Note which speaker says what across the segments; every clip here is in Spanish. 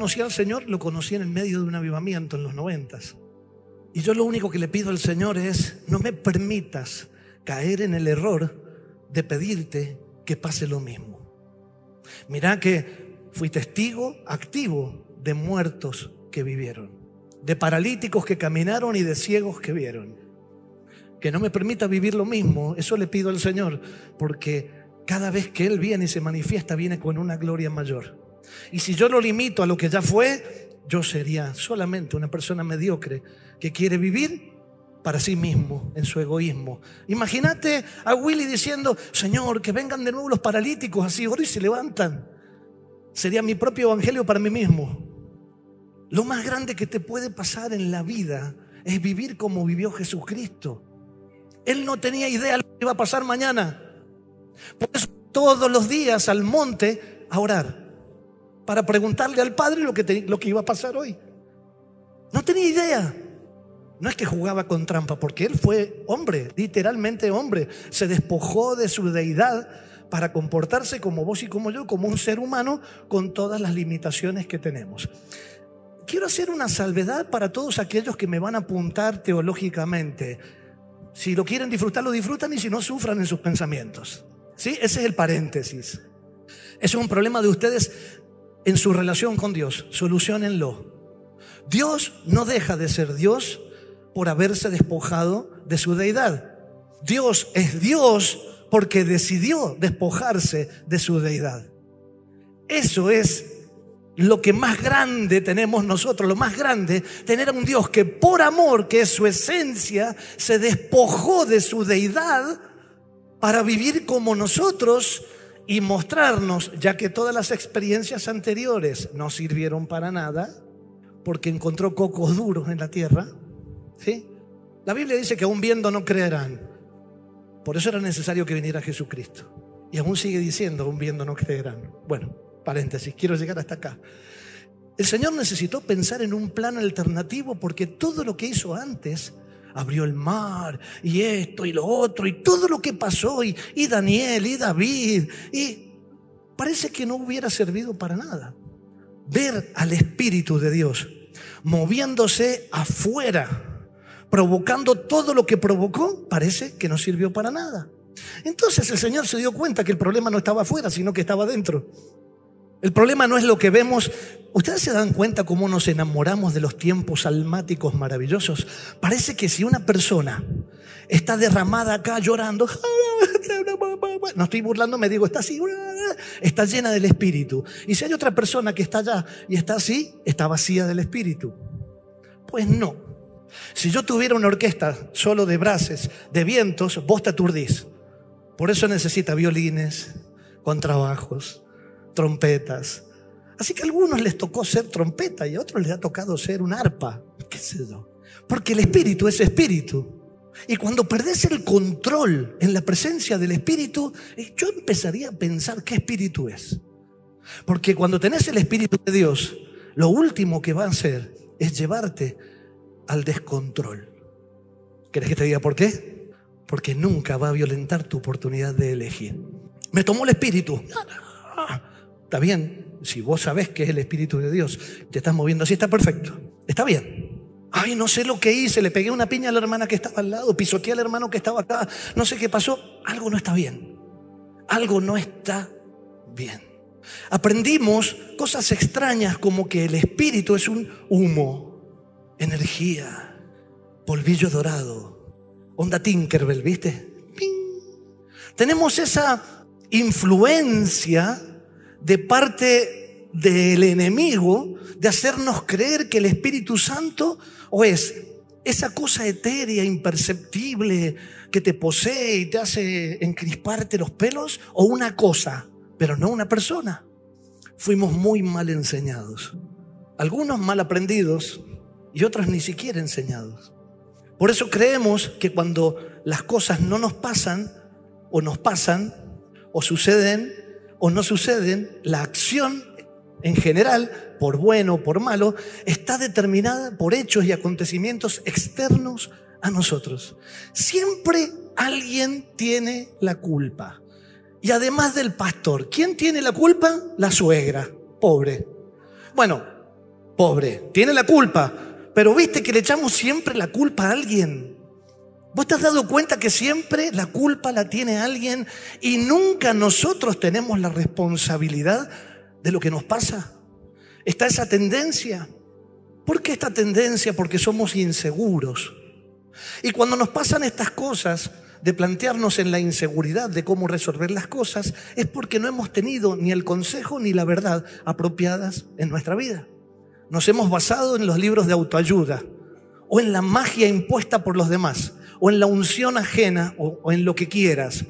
Speaker 1: conocí al Señor, lo conocí en el medio de un avivamiento en los noventas. Y yo lo único que le pido al Señor es, no me permitas caer en el error de pedirte que pase lo mismo. Mirá que fui testigo activo de muertos que vivieron, de paralíticos que caminaron y de ciegos que vieron. Que no me permita vivir lo mismo, eso le pido al Señor, porque cada vez que Él viene y se manifiesta, viene con una gloria mayor. Y si yo lo limito a lo que ya fue, yo sería solamente una persona mediocre que quiere vivir para sí mismo, en su egoísmo. Imagínate a Willy diciendo, Señor, que vengan de nuevo los paralíticos así, ahora y se levantan. Sería mi propio evangelio para mí mismo. Lo más grande que te puede pasar en la vida es vivir como vivió Jesucristo. Él no tenía idea de lo que iba a pasar mañana. Por eso todos los días al monte a orar, para preguntarle al Padre lo que, lo que iba a pasar hoy. No tenía idea. No es que jugaba con trampa, porque él fue hombre, literalmente hombre. Se despojó de su deidad para comportarse como vos y como yo, como un ser humano, con todas las limitaciones que tenemos. Quiero hacer una salvedad para todos aquellos que me van a apuntar teológicamente. Si lo quieren disfrutar, lo disfrutan y si no, sufran en sus pensamientos. ¿Sí? Ese es el paréntesis. Ese es un problema de ustedes en su relación con Dios. Solucionenlo. Dios no deja de ser Dios por haberse despojado de su deidad. Dios es Dios porque decidió despojarse de su deidad. Eso es lo que más grande tenemos nosotros, lo más grande, tener a un Dios que por amor, que es su esencia, se despojó de su deidad para vivir como nosotros y mostrarnos, ya que todas las experiencias anteriores no sirvieron para nada, porque encontró cocos duros en la tierra, ¿sí? La Biblia dice que aún viendo no creerán. Por eso era necesario que viniera Jesucristo. Y aún sigue diciendo, aún viendo no creerán. Bueno, paréntesis, quiero llegar hasta acá. El Señor necesitó pensar en un plan alternativo porque todo lo que hizo antes, abrió el mar y esto y lo otro y todo lo que pasó y, y Daniel y David y parece que no hubiera servido para nada. Ver al Espíritu de Dios moviéndose afuera, provocando todo lo que provocó, parece que no sirvió para nada. Entonces el Señor se dio cuenta que el problema no estaba afuera, sino que estaba dentro. El problema no es lo que vemos. ¿Ustedes se dan cuenta cómo nos enamoramos de los tiempos almáticos maravillosos? Parece que si una persona está derramada acá llorando, no estoy burlando, me digo, está así, está llena del Espíritu. Y si hay otra persona que está allá y está así, está vacía del Espíritu. Pues no. Si yo tuviera una orquesta solo de brases, de vientos, vos te aturdís. Por eso necesita violines, contrabajos, trompetas. Así que a algunos les tocó ser trompeta y a otros les ha tocado ser un arpa, qué sé yo. Porque el espíritu es espíritu. Y cuando perdés el control en la presencia del espíritu, eh, yo empezaría a pensar qué espíritu es. Porque cuando tenés el espíritu de Dios, lo último que va a hacer es llevarte al descontrol. ¿Querés que te diga por qué? Porque nunca va a violentar tu oportunidad de elegir. Me tomó el espíritu. Está bien, si vos sabés que es el Espíritu de Dios, te estás moviendo así, está perfecto. Está bien. Ay, no sé lo que hice, le pegué una piña a la hermana que estaba al lado, pisoteé al hermano que estaba acá, no sé qué pasó. Algo no está bien. Algo no está bien. Aprendimos cosas extrañas como que el espíritu es un humo, energía, polvillo dorado, onda Tinkerbell, ¿viste? Tenemos esa influencia de parte del enemigo de hacernos creer que el Espíritu Santo o es esa cosa etérea, imperceptible, que te posee y te hace encrisparte los pelos, o una cosa, pero no una persona. Fuimos muy mal enseñados. Algunos mal aprendidos y otros ni siquiera enseñados. Por eso creemos que cuando las cosas no nos pasan, o nos pasan, o suceden, o no suceden, la acción en general, por bueno o por malo, está determinada por hechos y acontecimientos externos a nosotros. Siempre alguien tiene la culpa. Y además del pastor, ¿quién tiene la culpa? La suegra, pobre. Bueno, pobre, tiene la culpa, pero viste que le echamos siempre la culpa a alguien. ¿Vos te has dado cuenta que siempre la culpa la tiene alguien y nunca nosotros tenemos la responsabilidad de lo que nos pasa? Está esa tendencia. ¿Por qué esta tendencia? Porque somos inseguros. Y cuando nos pasan estas cosas, de plantearnos en la inseguridad de cómo resolver las cosas, es porque no hemos tenido ni el consejo ni la verdad apropiadas en nuestra vida. Nos hemos basado en los libros de autoayuda o en la magia impuesta por los demás o en la unción ajena o, en lo que quieras.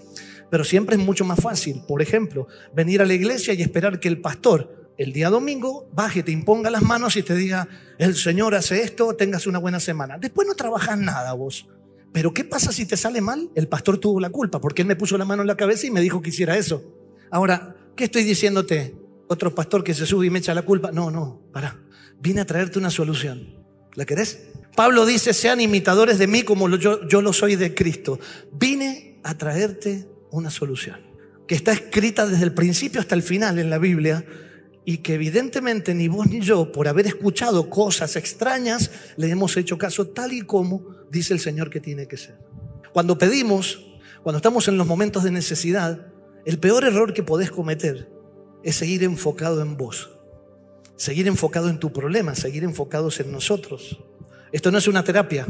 Speaker 1: Pero siempre es mucho más fácil, por ejemplo, venir a la iglesia y esperar que el pastor el día domingo baje, te imponga las manos y te diga, el Señor hace esto, tengas una buena semana. Después no trabajas nada vos. Pero ¿qué pasa si te sale mal? El pastor tuvo la culpa porque él me puso la mano en la cabeza y me dijo que hiciera eso. Ahora, ¿qué estoy diciéndote? Otro pastor que se sube y me echa la culpa. No, no, para. Vine a traerte una solución. ¿La querés? Pablo dice, sean imitadores de mí como yo, yo lo soy de Cristo. Vine a traerte una solución, que está escrita desde el principio hasta el final en la Biblia y que evidentemente ni vos ni yo, por haber escuchado cosas extrañas, le hemos hecho caso tal y como dice el Señor que tiene que ser. Cuando pedimos, cuando estamos en los momentos de necesidad, el peor error que podés cometer es seguir enfocado en vos, seguir enfocado en tu problema, seguir enfocados en nosotros. Esto no es una terapia.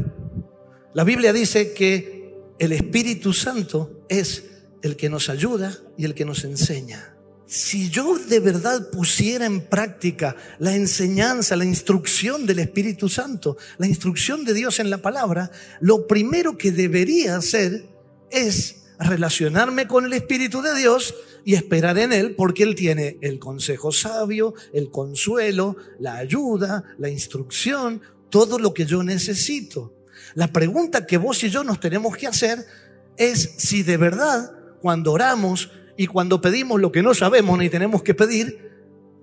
Speaker 1: La Biblia dice que el Espíritu Santo es el que nos ayuda y el que nos enseña. Si yo de verdad pusiera en práctica la enseñanza, la instrucción del Espíritu Santo, la instrucción de Dios en la palabra, lo primero que debería hacer es relacionarme con el Espíritu de Dios y esperar en Él porque Él tiene el consejo sabio, el consuelo, la ayuda, la instrucción, todo lo que yo necesito. La pregunta que vos y yo nos tenemos que hacer es si de verdad cuando oramos y cuando pedimos lo que no sabemos ni tenemos que pedir,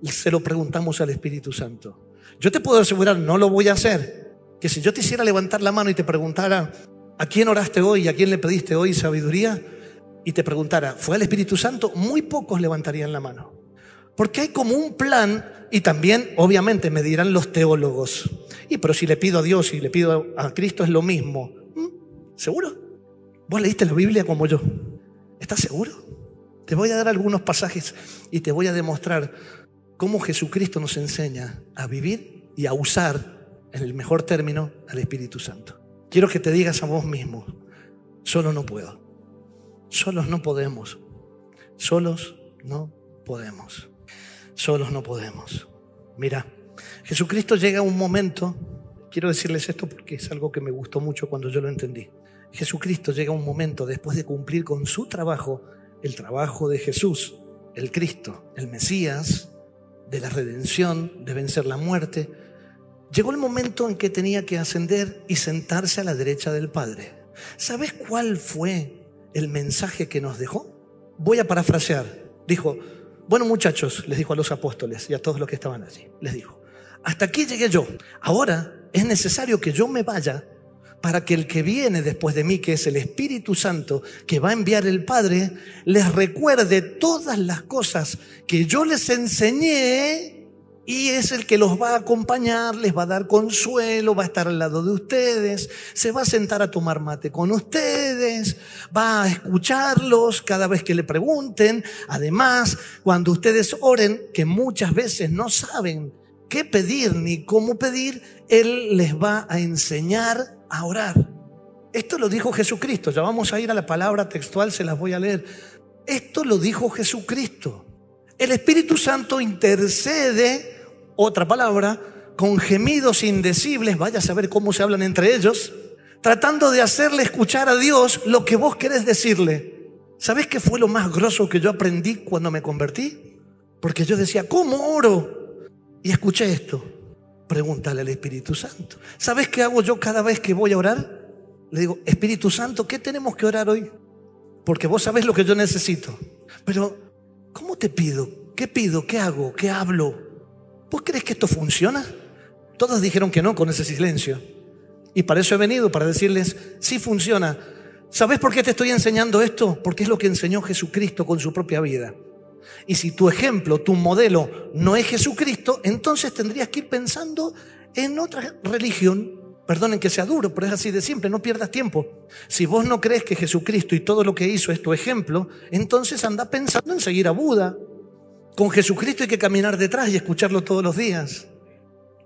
Speaker 1: se lo preguntamos al Espíritu Santo. Yo te puedo asegurar, no lo voy a hacer, que si yo te hiciera levantar la mano y te preguntara, ¿a quién oraste hoy? ¿A quién le pediste hoy sabiduría? Y te preguntara, ¿fue al Espíritu Santo? Muy pocos levantarían la mano. Porque hay como un plan y también, obviamente, me dirán los teólogos. Y pero si le pido a Dios y le pido a Cristo es lo mismo. ¿Mm? ¿Seguro? ¿Vos leíste la Biblia como yo? ¿Estás seguro? Te voy a dar algunos pasajes y te voy a demostrar cómo Jesucristo nos enseña a vivir y a usar, en el mejor término, al Espíritu Santo. Quiero que te digas a vos mismo, solo no puedo. Solos no podemos. Solos no podemos. Solos no podemos. Mira, Jesucristo llega a un momento, quiero decirles esto porque es algo que me gustó mucho cuando yo lo entendí. Jesucristo llega a un momento después de cumplir con su trabajo, el trabajo de Jesús, el Cristo, el Mesías, de la redención, de vencer la muerte. Llegó el momento en que tenía que ascender y sentarse a la derecha del Padre. ¿Sabes cuál fue el mensaje que nos dejó? Voy a parafrasear. Dijo, bueno muchachos, les dijo a los apóstoles y a todos los que estaban allí, les dijo, hasta aquí llegué yo. Ahora es necesario que yo me vaya para que el que viene después de mí, que es el Espíritu Santo, que va a enviar el Padre, les recuerde todas las cosas que yo les enseñé y es el que los va a acompañar, les va a dar consuelo, va a estar al lado de ustedes, se va a sentar a tomar mate con ustedes, va a escucharlos cada vez que le pregunten. Además, cuando ustedes oren, que muchas veces no saben qué pedir ni cómo pedir, Él les va a enseñar a orar. Esto lo dijo Jesucristo. Ya vamos a ir a la palabra textual, se las voy a leer. Esto lo dijo Jesucristo. El Espíritu Santo intercede, otra palabra, con gemidos indecibles, vaya a saber cómo se hablan entre ellos, tratando de hacerle escuchar a Dios lo que vos querés decirle. ¿Sabés qué fue lo más grosso que yo aprendí cuando me convertí? Porque yo decía, ¿cómo oro? Y escuché esto. Pregúntale al Espíritu Santo. ¿Sabes qué hago yo cada vez que voy a orar? Le digo, Espíritu Santo, ¿qué tenemos que orar hoy? Porque vos sabés lo que yo necesito. Pero, ¿cómo te pido? ¿Qué pido? ¿Qué hago? ¿Qué hablo? ¿Vos crees que esto funciona? Todos dijeron que no con ese silencio. Y para eso he venido, para decirles, sí funciona. ¿Sabes por qué te estoy enseñando esto? Porque es lo que enseñó Jesucristo con su propia vida. Y si tu ejemplo, tu modelo no es Jesucristo, entonces tendrías que ir pensando en otra religión. Perdonen que sea duro, pero es así de simple, no pierdas tiempo. Si vos no crees que Jesucristo y todo lo que hizo es tu ejemplo, entonces anda pensando en seguir a Buda. Con Jesucristo hay que caminar detrás y escucharlo todos los días.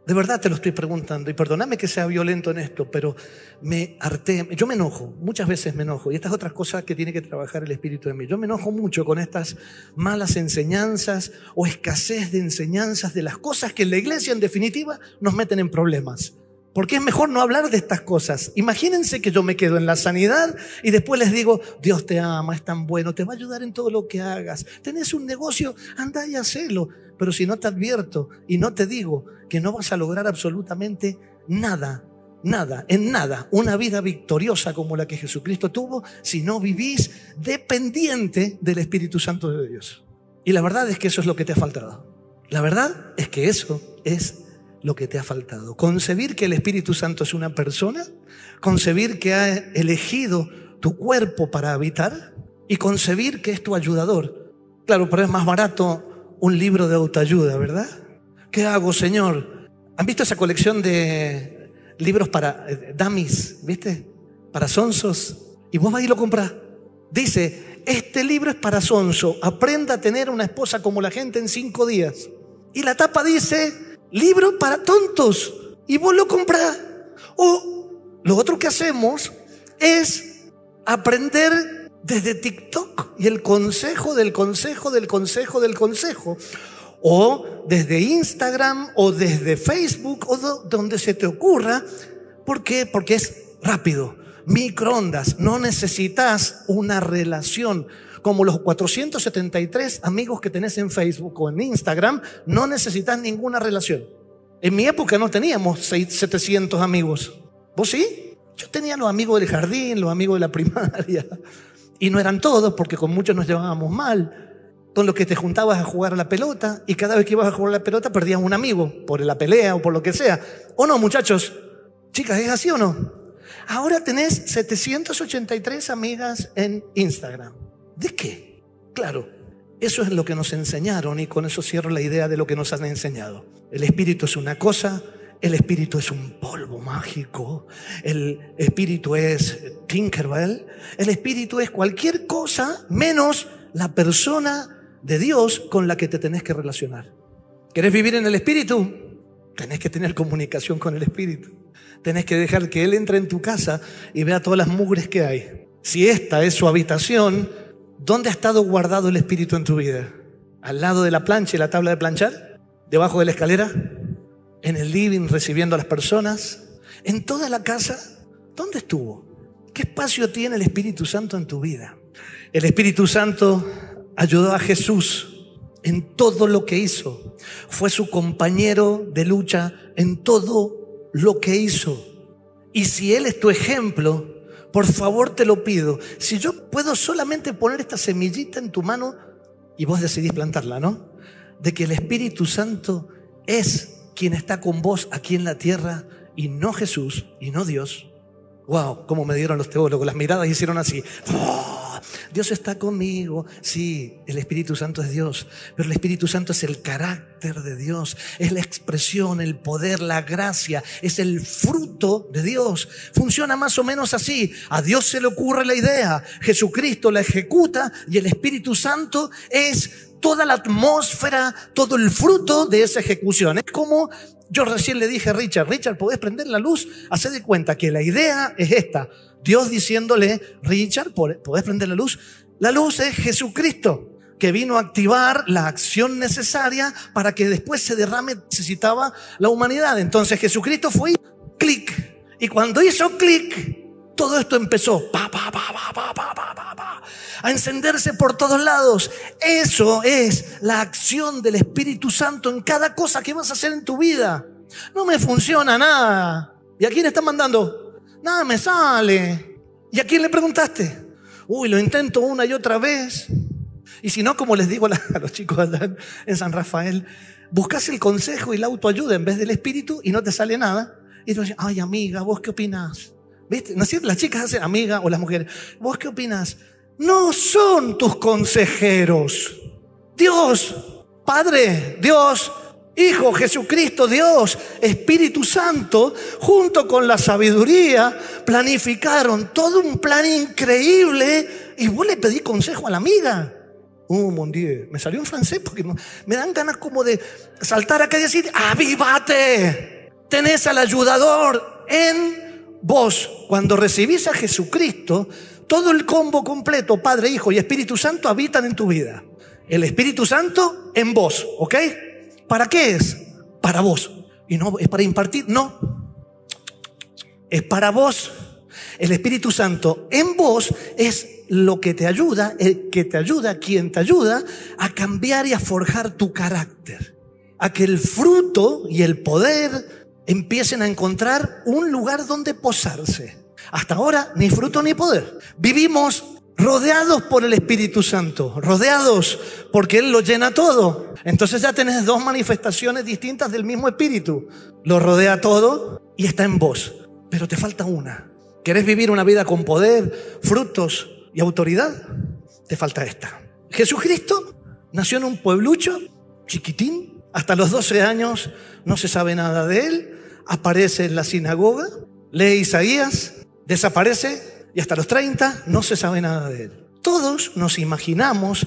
Speaker 1: De verdad te lo estoy preguntando y perdóname que sea violento en esto, pero me harté, yo me enojo, muchas veces me enojo y esta es otra cosa que tiene que trabajar el Espíritu de mí. Yo me enojo mucho con estas malas enseñanzas o escasez de enseñanzas de las cosas que en la iglesia en definitiva nos meten en problemas. Porque es mejor no hablar de estas cosas. Imagínense que yo me quedo en la sanidad y después les digo, Dios te ama, es tan bueno, te va a ayudar en todo lo que hagas. Tenés un negocio, anda y hacelo. Pero si no te advierto y no te digo que no vas a lograr absolutamente nada, nada, en nada, una vida victoriosa como la que Jesucristo tuvo, si no vivís dependiente del Espíritu Santo de Dios. Y la verdad es que eso es lo que te ha faltado. La verdad es que eso es lo que te ha faltado. Concebir que el Espíritu Santo es una persona, concebir que ha elegido tu cuerpo para habitar y concebir que es tu ayudador. Claro, pero es más barato un libro de autoayuda, ¿verdad? ¿Qué hago, Señor? ¿Han visto esa colección de libros para eh, dummies, viste? Para sonsos. Y vos vas y lo compras. Dice, este libro es para sonso. Aprenda a tener una esposa como la gente en cinco días. Y la tapa dice, libro para tontos y vos lo compras. O lo otro que hacemos es aprender desde TikTok y el consejo del consejo del consejo del consejo. O desde Instagram o desde Facebook o donde se te ocurra. ¿Por qué? Porque es rápido. Microondas. No necesitas una relación como los 473 amigos que tenés en Facebook o en Instagram, no necesitas ninguna relación. En mi época no teníamos 700 amigos. ¿Vos sí? Yo tenía los amigos del jardín, los amigos de la primaria. Y no eran todos porque con muchos nos llevábamos mal. Con los que te juntabas a jugar a la pelota y cada vez que ibas a jugar a la pelota perdías un amigo por la pelea o por lo que sea. ¿O no, muchachos? Chicas, ¿es así o no? Ahora tenés 783 amigas en Instagram. ¿De qué? Claro, eso es lo que nos enseñaron y con eso cierro la idea de lo que nos han enseñado. El espíritu es una cosa, el espíritu es un polvo mágico, el espíritu es Tinkerbell, el espíritu es cualquier cosa menos la persona de Dios con la que te tenés que relacionar. ¿Querés vivir en el espíritu? Tenés que tener comunicación con el espíritu. Tenés que dejar que Él entre en tu casa y vea todas las mugres que hay. Si esta es su habitación, ¿Dónde ha estado guardado el Espíritu en tu vida? ¿Al lado de la plancha y la tabla de planchar? ¿Debajo de la escalera? ¿En el living recibiendo a las personas? ¿En toda la casa? ¿Dónde estuvo? ¿Qué espacio tiene el Espíritu Santo en tu vida? El Espíritu Santo ayudó a Jesús en todo lo que hizo. Fue su compañero de lucha en todo lo que hizo. Y si Él es tu ejemplo, por favor te lo pido. Si yo puedo solamente poner esta semillita en tu mano y vos decidís plantarla, ¿no? De que el Espíritu Santo es quien está con vos aquí en la tierra y no Jesús y no Dios. Wow, cómo me dieron los teólogos, las miradas hicieron así. Dios está conmigo. Sí, el Espíritu Santo es Dios, pero el Espíritu Santo es el carácter de Dios, es la expresión, el poder, la gracia, es el fruto de Dios. Funciona más o menos así. A Dios se le ocurre la idea, Jesucristo la ejecuta y el Espíritu Santo es toda la atmósfera, todo el fruto de esa ejecución. Es como yo recién le dije a Richard, Richard, ¿podés prender la luz? Haced de cuenta que la idea es esta. Dios diciéndole, Richard, ¿podés prender la luz? La luz es Jesucristo, que vino a activar la acción necesaria para que después se derrame, necesitaba la humanidad. Entonces Jesucristo fue clic. Y cuando hizo clic, todo esto empezó pa, pa, pa, pa pa pa pa pa pa a encenderse por todos lados. Eso es la acción del Espíritu Santo en cada cosa que vas a hacer en tu vida. No me funciona nada. ¿Y a quién está mandando? Nada me sale. ¿Y a quién le preguntaste? Uy, lo intento una y otra vez. Y si no, como les digo a los chicos en San Rafael, buscas el consejo y la autoayuda en vez del espíritu y no te sale nada. Y tú dices, ay amiga, ¿vos qué opinas? ¿Viste? ¿No? Las chicas hacen amiga o las mujeres, ¿vos qué opinas? No son tus consejeros. Dios, Padre, Dios, Hijo Jesucristo, Dios, Espíritu Santo, junto con la sabiduría, planificaron todo un plan increíble y vos le pedí consejo a la amiga. Oh, mon Dieu. Me salió en francés porque me dan ganas como de saltar acá y decir, avívate. Tenés al ayudador en vos. Cuando recibís a Jesucristo, todo el combo completo, Padre, Hijo y Espíritu Santo habitan en tu vida. El Espíritu Santo en vos, ¿ok? ¿Para qué es? Para vos. Y no es para impartir, no. Es para vos. El Espíritu Santo en vos es lo que te ayuda, el que te ayuda, quien te ayuda a cambiar y a forjar tu carácter. A que el fruto y el poder empiecen a encontrar un lugar donde posarse. Hasta ahora ni fruto ni poder. Vivimos rodeados por el Espíritu Santo, rodeados porque Él lo llena todo. Entonces ya tenés dos manifestaciones distintas del mismo Espíritu. Lo rodea todo y está en vos, pero te falta una. ¿Querés vivir una vida con poder, frutos y autoridad? Te falta esta. Jesucristo nació en un pueblucho chiquitín, hasta los 12 años no se sabe nada de él, aparece en la sinagoga, lee Isaías, desaparece y hasta los 30 no se sabe nada de él. Todos nos imaginamos,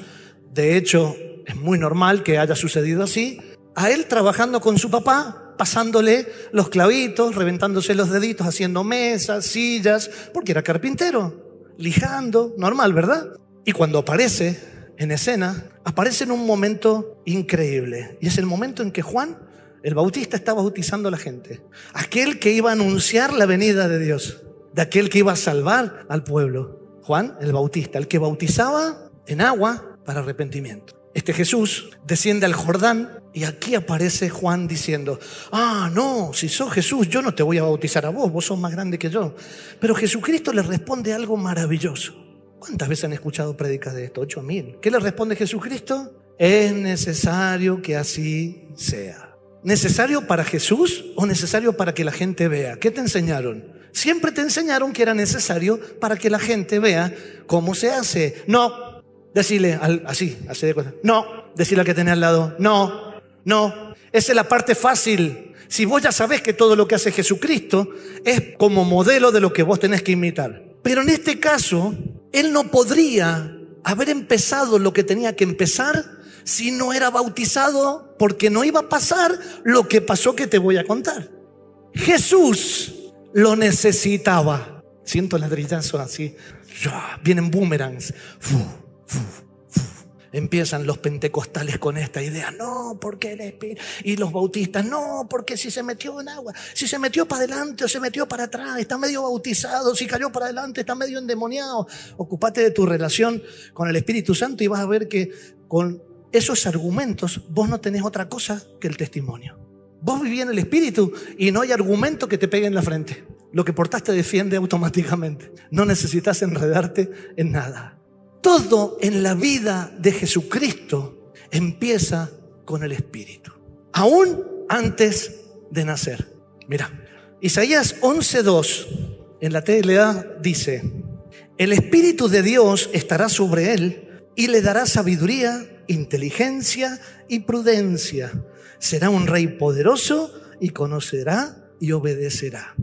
Speaker 1: de hecho es muy normal que haya sucedido así, a él trabajando con su papá, pasándole los clavitos, reventándose los deditos, haciendo mesas, sillas, porque era carpintero, lijando, normal, ¿verdad? Y cuando aparece en escena, aparece en un momento increíble. Y es el momento en que Juan, el Bautista, está bautizando a la gente. Aquel que iba a anunciar la venida de Dios de aquel que iba a salvar al pueblo. Juan el Bautista, el que bautizaba en agua para arrepentimiento. Este Jesús desciende al Jordán y aquí aparece Juan diciendo, ah, no, si sos Jesús, yo no te voy a bautizar a vos, vos sos más grande que yo. Pero Jesucristo le responde algo maravilloso. ¿Cuántas veces han escuchado predicas de esto? Ocho mil. ¿Qué le responde Jesucristo? Es necesario que así sea. ¿Necesario para Jesús o necesario para que la gente vea? ¿Qué te enseñaron? Siempre te enseñaron que era necesario para que la gente vea cómo se hace. No, decirle así, así de cosas. No, decirle al que tenés al lado. No, no. Esa es la parte fácil. Si vos ya sabés que todo lo que hace Jesucristo es como modelo de lo que vos tenés que imitar. Pero en este caso, Él no podría haber empezado lo que tenía que empezar si no era bautizado, porque no iba a pasar lo que pasó que te voy a contar. Jesús lo necesitaba. Siento ladrillazos así. Vienen boomerangs. Empiezan los pentecostales con esta idea, no, porque el Espíritu. Y los bautistas, no, porque si se metió en agua, si se metió para adelante o se metió para atrás, está medio bautizado, si cayó para adelante, está medio endemoniado. Ocupate de tu relación con el Espíritu Santo y vas a ver que con esos argumentos vos no tenés otra cosa que el testimonio. Vos vivís en el Espíritu y no hay argumento que te pegue en la frente. Lo que portaste defiende automáticamente. No necesitas enredarte en nada. Todo en la vida de Jesucristo empieza con el Espíritu. Aún antes de nacer. Mira, Isaías 11.2 en la TLA dice, el Espíritu de Dios estará sobre él y le dará sabiduría, inteligencia y prudencia será un rey poderoso y conocerá y obedecerá.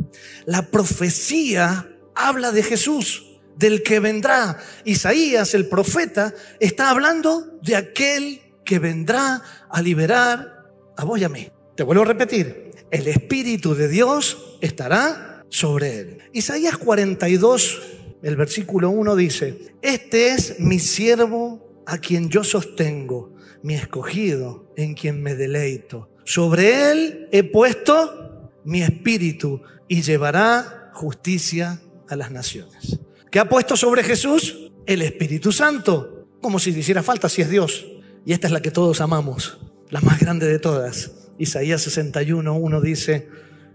Speaker 1: La profecía habla de Jesús, del que vendrá. Isaías, el profeta, está hablando de aquel que vendrá a liberar a vos y a mí. Te vuelvo a repetir, el Espíritu de Dios estará sobre él. Isaías 42, el versículo 1 dice, este es mi siervo a quien yo sostengo mi escogido, en quien me deleito. Sobre él he puesto mi espíritu y llevará justicia a las naciones. ¿Qué ha puesto sobre Jesús? El Espíritu Santo, como si le hiciera falta si es Dios. Y esta es la que todos amamos, la más grande de todas. Isaías 61, 1 dice,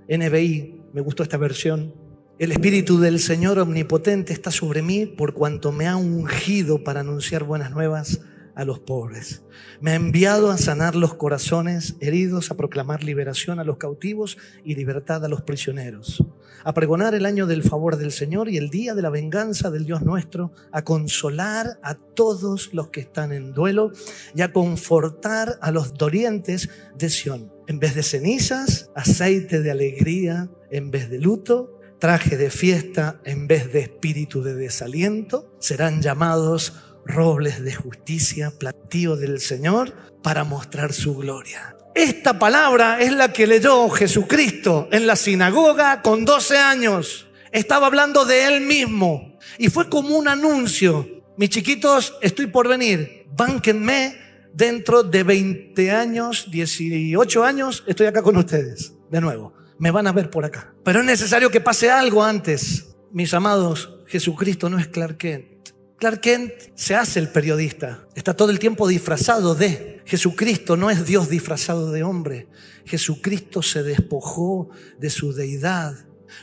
Speaker 1: NBI, me gustó esta versión, el Espíritu del Señor Omnipotente está sobre mí por cuanto me ha ungido para anunciar buenas nuevas a los pobres. Me ha enviado a sanar los corazones heridos, a proclamar liberación a los cautivos y libertad a los prisioneros, a pregonar el año del favor del Señor y el día de la venganza del Dios nuestro, a consolar a todos los que están en duelo y a confortar a los dolientes de Sión. En vez de cenizas, aceite de alegría, en vez de luto, traje de fiesta en vez de espíritu de desaliento, serán llamados robles de justicia, platío del Señor, para mostrar su gloria. Esta palabra es la que leyó Jesucristo en la sinagoga con 12 años. Estaba hablando de él mismo y fue como un anuncio. Mis chiquitos, estoy por venir, bánquenme dentro de 20 años, 18 años, estoy acá con ustedes, de nuevo. Me van a ver por acá. Pero es necesario que pase algo antes. Mis amados, Jesucristo no es Clark Kent. Clark Kent se hace el periodista, está todo el tiempo disfrazado de. Jesucristo no es Dios disfrazado de hombre. Jesucristo se despojó de su deidad.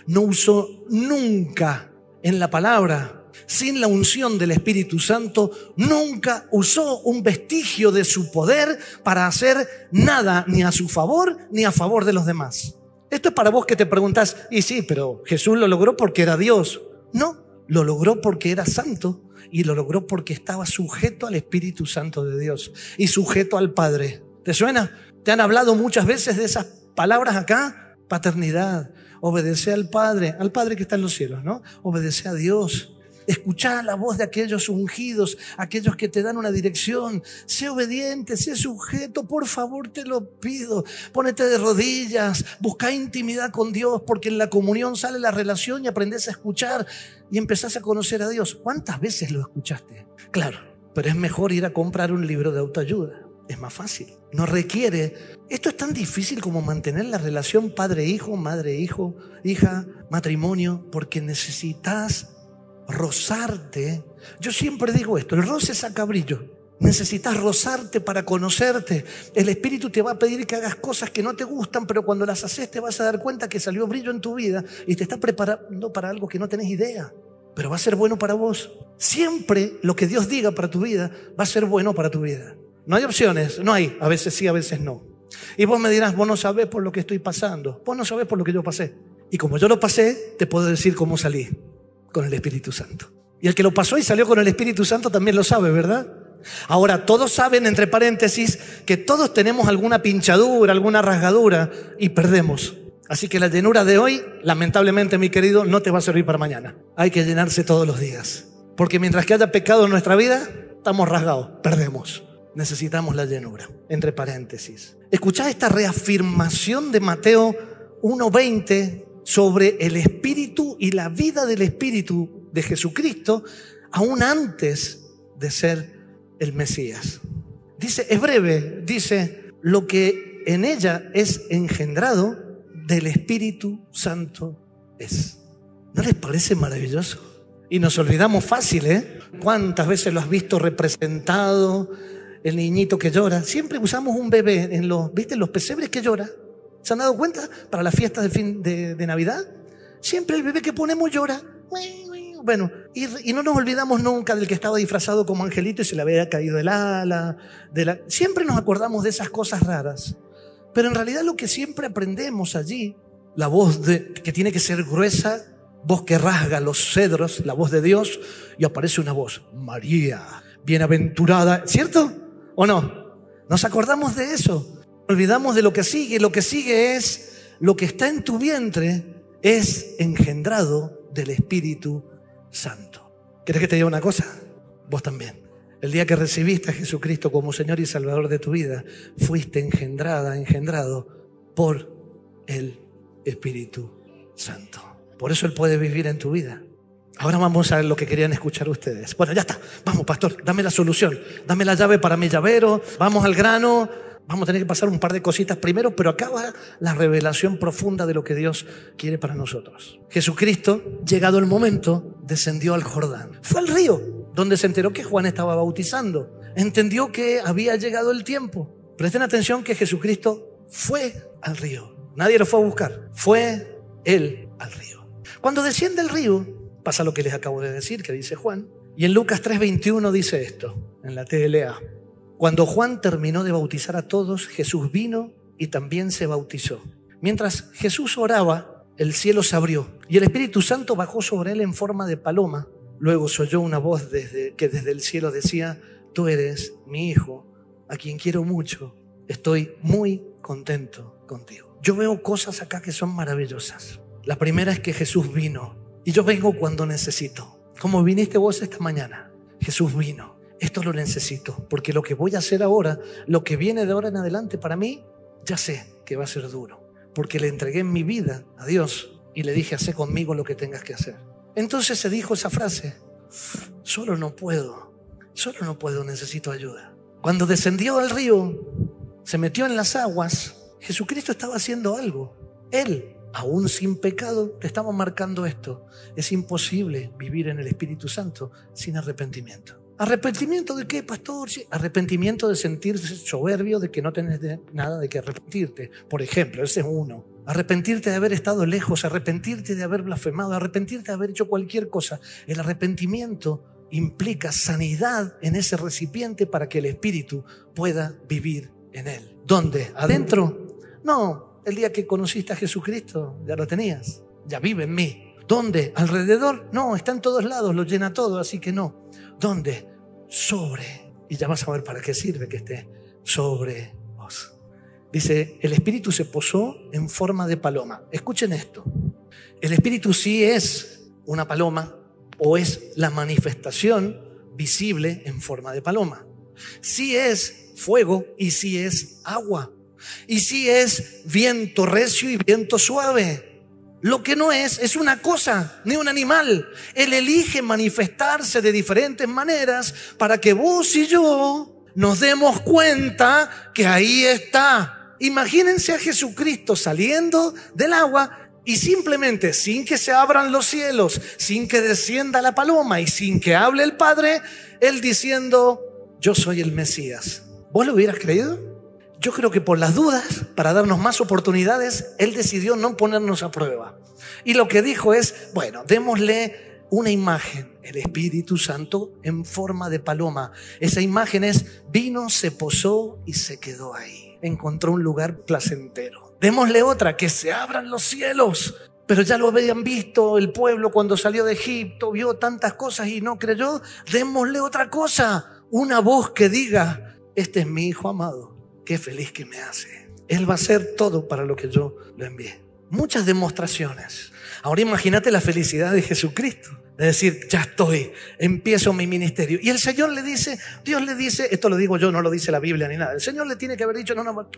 Speaker 1: No usó nunca en la palabra, sin la unción del Espíritu Santo, nunca usó un vestigio de su poder para hacer nada ni a su favor ni a favor de los demás. Esto es para vos que te preguntas, y sí, pero Jesús lo logró porque era Dios. No, lo logró porque era santo y lo logró porque estaba sujeto al Espíritu Santo de Dios y sujeto al Padre. ¿Te suena? ¿Te han hablado muchas veces de esas palabras acá? Paternidad, obedece al Padre, al Padre que está en los cielos, ¿no? Obedece a Dios. Escucha la voz de aquellos ungidos, aquellos que te dan una dirección. Sé obediente, sé sujeto, por favor te lo pido. Pónete de rodillas, busca intimidad con Dios, porque en la comunión sale la relación y aprendes a escuchar y empezás a conocer a Dios. ¿Cuántas veces lo escuchaste? Claro, pero es mejor ir a comprar un libro de autoayuda. Es más fácil. No requiere. Esto es tan difícil como mantener la relación padre-hijo, madre-hijo, hija, matrimonio, porque necesitas rozarte. Yo siempre digo esto, el roce saca brillo. Necesitas rozarte para conocerte. El Espíritu te va a pedir que hagas cosas que no te gustan, pero cuando las haces te vas a dar cuenta que salió brillo en tu vida y te está preparando para algo que no tenés idea. Pero va a ser bueno para vos. Siempre lo que Dios diga para tu vida va a ser bueno para tu vida. No hay opciones, no hay. A veces sí, a veces no. Y vos me dirás, vos no sabés por lo que estoy pasando. Vos no sabés por lo que yo pasé. Y como yo lo pasé, te puedo decir cómo salí con el Espíritu Santo. Y el que lo pasó y salió con el Espíritu Santo también lo sabe, ¿verdad? Ahora, todos saben, entre paréntesis, que todos tenemos alguna pinchadura, alguna rasgadura y perdemos. Así que la llenura de hoy, lamentablemente, mi querido, no te va a servir para mañana. Hay que llenarse todos los días. Porque mientras que haya pecado en nuestra vida, estamos rasgados, perdemos. Necesitamos la llenura, entre paréntesis. Escuchá esta reafirmación de Mateo 1.20 sobre el espíritu y la vida del espíritu de Jesucristo aún antes de ser el Mesías. Dice, es breve, dice, lo que en ella es engendrado del Espíritu Santo es. ¿No les parece maravilloso? Y nos olvidamos fácil, ¿eh? ¿Cuántas veces lo has visto representado? El niñito que llora. Siempre usamos un bebé en los, ¿viste? Los pesebres que llora. ¿Se han dado cuenta? Para las fiestas de, fin de, Navidad. Siempre el bebé que ponemos llora. Bueno, y, no nos olvidamos nunca del que estaba disfrazado como angelito y se le había caído el ala. De la... Siempre nos acordamos de esas cosas raras. Pero en realidad lo que siempre aprendemos allí, la voz que tiene que ser gruesa, voz que rasga los cedros, la voz de Dios, y aparece una voz, María, bienaventurada, ¿cierto? ¿O no? Nos acordamos de eso olvidamos de lo que sigue. Lo que sigue es lo que está en tu vientre es engendrado del Espíritu Santo. ¿Quieres que te diga una cosa? Vos también. El día que recibiste a Jesucristo como Señor y Salvador de tu vida, fuiste engendrada, engendrado por el Espíritu Santo. Por eso Él puede vivir en tu vida. Ahora vamos a ver lo que querían escuchar ustedes. Bueno, ya está. Vamos, pastor, dame la solución. Dame la llave para mi llavero. Vamos al grano. Vamos a tener que pasar un par de cositas primero, pero acá va la revelación profunda de lo que Dios quiere para nosotros. Jesucristo, llegado el momento, descendió al Jordán. Fue al río, donde se enteró que Juan estaba bautizando. Entendió que había llegado el tiempo. Presten atención que Jesucristo fue al río. Nadie lo fue a buscar. Fue él al río. Cuando desciende el río, pasa lo que les acabo de decir, que dice Juan. Y en Lucas 3:21 dice esto, en la TLA. Cuando Juan terminó de bautizar a todos, Jesús vino y también se bautizó. Mientras Jesús oraba, el cielo se abrió y el Espíritu Santo bajó sobre él en forma de paloma. Luego se oyó una voz desde, que desde el cielo decía, tú eres mi hijo, a quien quiero mucho, estoy muy contento contigo. Yo veo cosas acá que son maravillosas. La primera es que Jesús vino y yo vengo cuando necesito. Como viniste vos esta mañana, Jesús vino. Esto lo necesito, porque lo que voy a hacer ahora, lo que viene de ahora en adelante para mí, ya sé que va a ser duro, porque le entregué mi vida a Dios y le dije, hace conmigo lo que tengas que hacer. Entonces se dijo esa frase, solo no puedo, solo no puedo, necesito ayuda. Cuando descendió al río, se metió en las aguas, Jesucristo estaba haciendo algo. Él, aún sin pecado, te estaba marcando esto. Es imposible vivir en el Espíritu Santo sin arrepentimiento. ¿Arrepentimiento de qué, pastor? Arrepentimiento de sentirse soberbio, de que no tenés nada de que arrepentirte. Por ejemplo, ese es uno. Arrepentirte de haber estado lejos, arrepentirte de haber blasfemado, arrepentirte de haber hecho cualquier cosa. El arrepentimiento implica sanidad en ese recipiente para que el Espíritu pueda vivir en él. ¿Dónde? ¿Adentro? No, el día que conociste a Jesucristo ya lo tenías, ya vive en mí. ¿Dónde? ¿Alrededor? No, está en todos lados, lo llena todo, así que no. ¿Dónde? Sobre. Y ya vas a ver para qué sirve que esté sobre vos. Dice, el Espíritu se posó en forma de paloma. Escuchen esto. El Espíritu sí es una paloma o es la manifestación visible en forma de paloma. Sí es fuego y sí es agua. Y sí es viento recio y viento suave. Lo que no es es una cosa, ni un animal. Él elige manifestarse de diferentes maneras para que vos y yo nos demos cuenta que ahí está. Imagínense a Jesucristo saliendo del agua y simplemente sin que se abran los cielos, sin que descienda la paloma y sin que hable el Padre, Él diciendo, yo soy el Mesías. ¿Vos lo hubieras creído? Yo creo que por las dudas, para darnos más oportunidades, Él decidió no ponernos a prueba. Y lo que dijo es, bueno, démosle una imagen, el Espíritu Santo en forma de paloma. Esa imagen es, vino, se posó y se quedó ahí. Encontró un lugar placentero. Démosle otra, que se abran los cielos. Pero ya lo habían visto el pueblo cuando salió de Egipto, vio tantas cosas y no creyó. Démosle otra cosa, una voz que diga, este es mi Hijo amado qué feliz que me hace. Él va a hacer todo para lo que yo lo envié. Muchas demostraciones. Ahora imagínate la felicidad de Jesucristo. De decir, ya estoy, empiezo mi ministerio. Y el Señor le dice, Dios le dice, esto lo digo yo, no lo dice la Biblia ni nada. El Señor le tiene que haber dicho, no, no,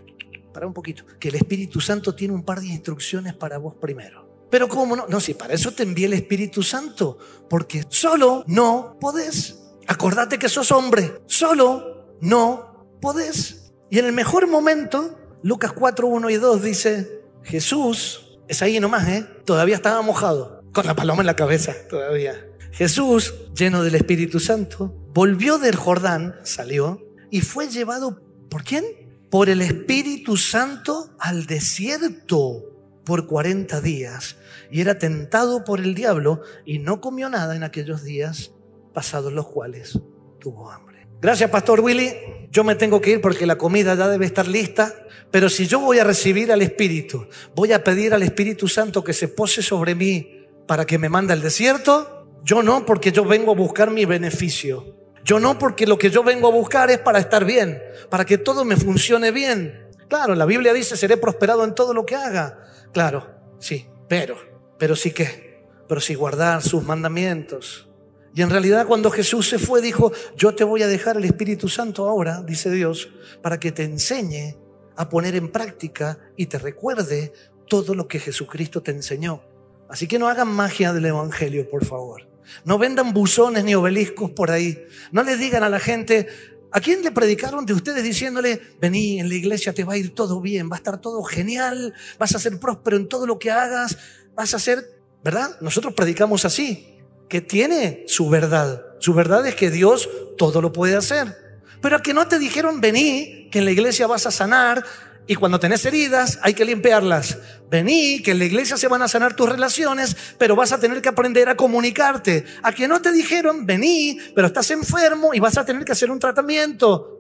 Speaker 1: para un poquito, que el Espíritu Santo tiene un par de instrucciones para vos primero. Pero ¿cómo no? No, si para eso te envié el Espíritu Santo, porque solo no podés. Acordate que sos hombre, solo no podés. Y en el mejor momento, Lucas 4, 1 y 2 dice, Jesús, es ahí nomás, ¿eh? Todavía estaba mojado, con la paloma en la cabeza, todavía. Jesús, lleno del Espíritu Santo, volvió del Jordán, salió, y fue llevado, ¿por quién? Por el Espíritu Santo al desierto por 40 días. Y era tentado por el diablo y no comió nada en aquellos días pasados los cuales tuvo hambre. Gracias, Pastor Willy. Yo me tengo que ir porque la comida ya debe estar lista. Pero si yo voy a recibir al Espíritu, voy a pedir al Espíritu Santo que se pose sobre mí para que me mande al desierto, yo no porque yo vengo a buscar mi beneficio. Yo no porque lo que yo vengo a buscar es para estar bien, para que todo me funcione bien. Claro, la Biblia dice, seré prosperado en todo lo que haga. Claro, sí, pero, pero sí que, pero sí guardar sus mandamientos, y en realidad cuando Jesús se fue dijo, yo te voy a dejar el Espíritu Santo ahora, dice Dios, para que te enseñe a poner en práctica y te recuerde todo lo que Jesucristo te enseñó. Así que no hagan magia del Evangelio, por favor. No vendan buzones ni obeliscos por ahí. No les digan a la gente, ¿a quién le predicaron de ustedes diciéndole, vení, en la iglesia te va a ir todo bien, va a estar todo genial, vas a ser próspero en todo lo que hagas, vas a ser, ¿verdad? Nosotros predicamos así que tiene su verdad. Su verdad es que Dios todo lo puede hacer. Pero a que no te dijeron, vení, que en la iglesia vas a sanar y cuando tenés heridas hay que limpiarlas. Vení, que en la iglesia se van a sanar tus relaciones, pero vas a tener que aprender a comunicarte. A que no te dijeron, vení, pero estás enfermo y vas a tener que hacer un tratamiento.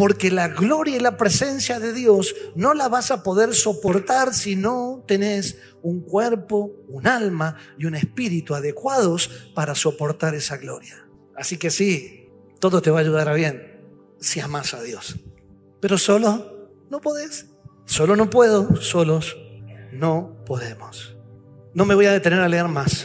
Speaker 1: Porque la gloria y la presencia de Dios no la vas a poder soportar si no tenés un cuerpo, un alma y un espíritu adecuados para soportar esa gloria. Así que sí, todo te va a ayudar a bien si amas a Dios. Pero solo no podés. Solo no puedo, solos no podemos. No me voy a detener a leer más.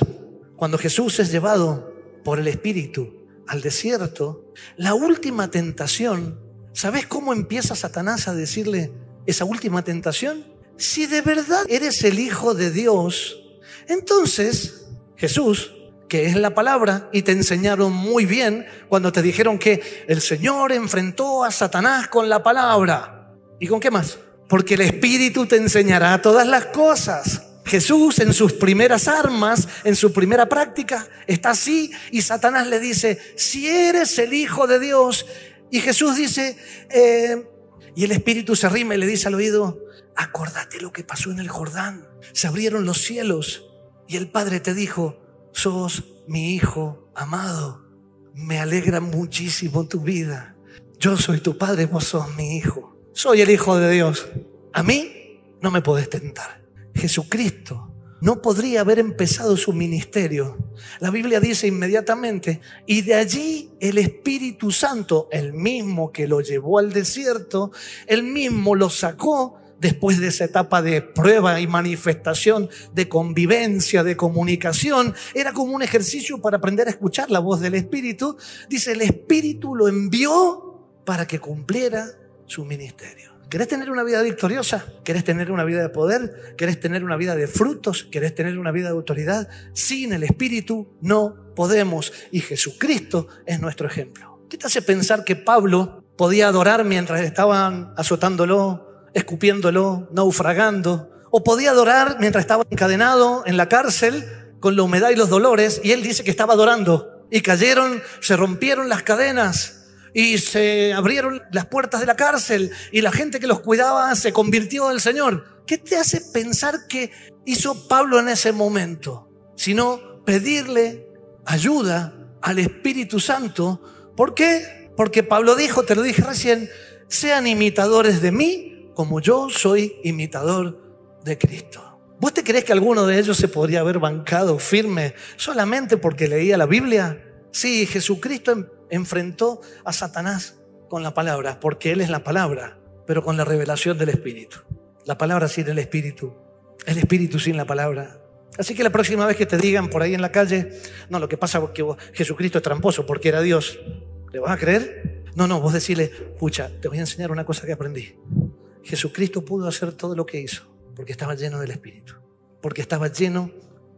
Speaker 1: Cuando Jesús es llevado por el Espíritu al desierto, la última tentación, ¿sabes cómo empieza Satanás a decirle esa última tentación? Si de verdad eres el Hijo de Dios, entonces Jesús, que es la palabra, y te enseñaron muy bien cuando te dijeron que el Señor enfrentó a Satanás con la palabra. ¿Y con qué más? Porque el Espíritu te enseñará todas las cosas. Jesús en sus primeras armas, en su primera práctica, está así y Satanás le dice, si eres el Hijo de Dios, y Jesús dice, eh, y el Espíritu se rima y le dice al oído, acordate lo que pasó en el Jordán, se abrieron los cielos y el Padre te dijo, sos mi Hijo amado, me alegra muchísimo tu vida, yo soy tu Padre, vos sos mi Hijo, soy el Hijo de Dios, a mí no me podés tentar. Jesucristo no podría haber empezado su ministerio. La Biblia dice inmediatamente, y de allí el Espíritu Santo, el mismo que lo llevó al desierto, el mismo lo sacó después de esa etapa de prueba y manifestación, de convivencia, de comunicación, era como un ejercicio para aprender a escuchar la voz del Espíritu. Dice, el Espíritu lo envió para que cumpliera su ministerio. ¿Querés tener una vida victoriosa? ¿Querés tener una vida de poder? ¿Querés tener una vida de frutos? ¿Querés tener una vida de autoridad? Sin el Espíritu no podemos. Y Jesucristo es nuestro ejemplo. ¿Qué te hace pensar que Pablo podía adorar mientras estaban azotándolo, escupiéndolo, naufragando? ¿O podía adorar mientras estaba encadenado en la cárcel con la humedad y los dolores? Y él dice que estaba adorando. Y cayeron, se rompieron las cadenas y se abrieron las puertas de la cárcel y la gente que los cuidaba se convirtió al Señor. ¿Qué te hace pensar que hizo Pablo en ese momento? Sino pedirle ayuda al Espíritu Santo. ¿Por qué? Porque Pablo dijo, te lo dije recién, sean imitadores de mí como yo soy imitador de Cristo. ¿Vos te crees que alguno de ellos se podría haber bancado firme solamente porque leía la Biblia? Sí, Jesucristo enfrentó a Satanás con la palabra, porque Él es la palabra, pero con la revelación del Espíritu. La palabra sin el Espíritu, el Espíritu sin la palabra. Así que la próxima vez que te digan por ahí en la calle, no, lo que pasa es que Jesucristo es tramposo porque era Dios, ¿le vas a creer? No, no, vos decirle, pucha, te voy a enseñar una cosa que aprendí. Jesucristo pudo hacer todo lo que hizo porque estaba lleno del Espíritu, porque estaba lleno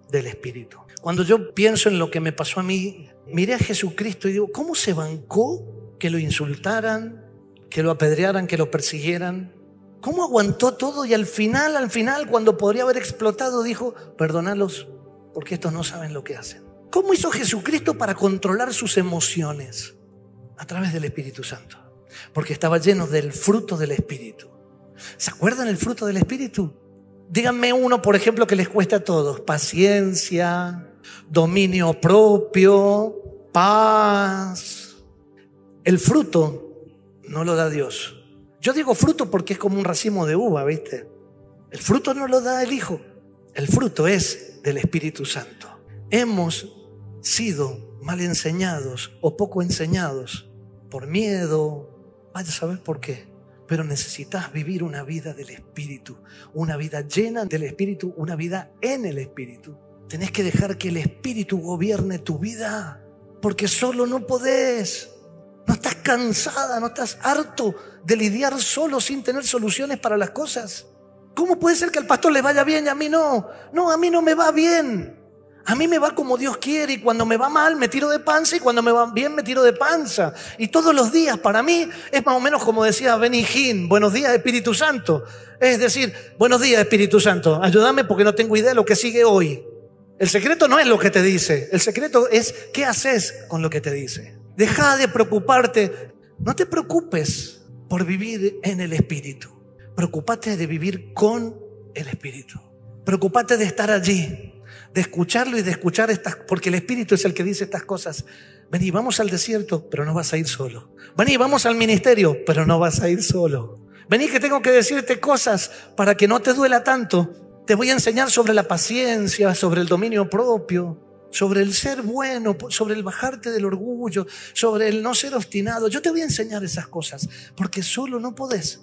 Speaker 1: del Espíritu. Cuando yo pienso en lo que me pasó a mí miré a Jesucristo y digo, ¿cómo se bancó que lo insultaran, que lo apedrearan, que lo persiguieran? ¿Cómo aguantó todo y al final, al final, cuando podría haber explotado, dijo, perdonalos porque estos no saben lo que hacen? ¿Cómo hizo Jesucristo para controlar sus emociones? A través del Espíritu Santo. Porque estaba lleno del fruto del Espíritu. ¿Se acuerdan el fruto del Espíritu? Díganme uno, por ejemplo, que les cuesta a todos. Paciencia, dominio propio, paz. El fruto no lo da Dios. Yo digo fruto porque es como un racimo de uva, ¿viste? El fruto no lo da el Hijo. El fruto es del Espíritu Santo. Hemos sido mal enseñados o poco enseñados por miedo. Vaya a saber por qué. Pero necesitas vivir una vida del Espíritu, una vida llena del Espíritu, una vida en el Espíritu. Tenés que dejar que el Espíritu gobierne tu vida, porque solo no podés. No estás cansada, no estás harto de lidiar solo sin tener soluciones para las cosas. ¿Cómo puede ser que al pastor le vaya bien y a mí no? No, a mí no me va bien. A mí me va como Dios quiere y cuando me va mal me tiro de panza y cuando me va bien me tiro de panza. Y todos los días para mí es más o menos como decía Hinn, buenos días Espíritu Santo. Es decir, buenos días Espíritu Santo, ayúdame porque no tengo idea de lo que sigue hoy. El secreto no es lo que te dice, el secreto es qué haces con lo que te dice. Deja de preocuparte, no te preocupes por vivir en el Espíritu. Preocúpate de vivir con el Espíritu. Preocúpate de estar allí, de escucharlo y de escuchar estas, porque el Espíritu es el que dice estas cosas Vení, vamos al desierto, pero no vas a ir solo. Vení, vamos al ministerio, pero no vas a ir solo. Vení que tengo que decirte cosas para que no te duela tanto. Te voy a enseñar sobre la paciencia, sobre el dominio propio, sobre el ser bueno, sobre el bajarte del orgullo, sobre el no ser obstinado. Yo te voy a enseñar esas cosas, porque solo no podés.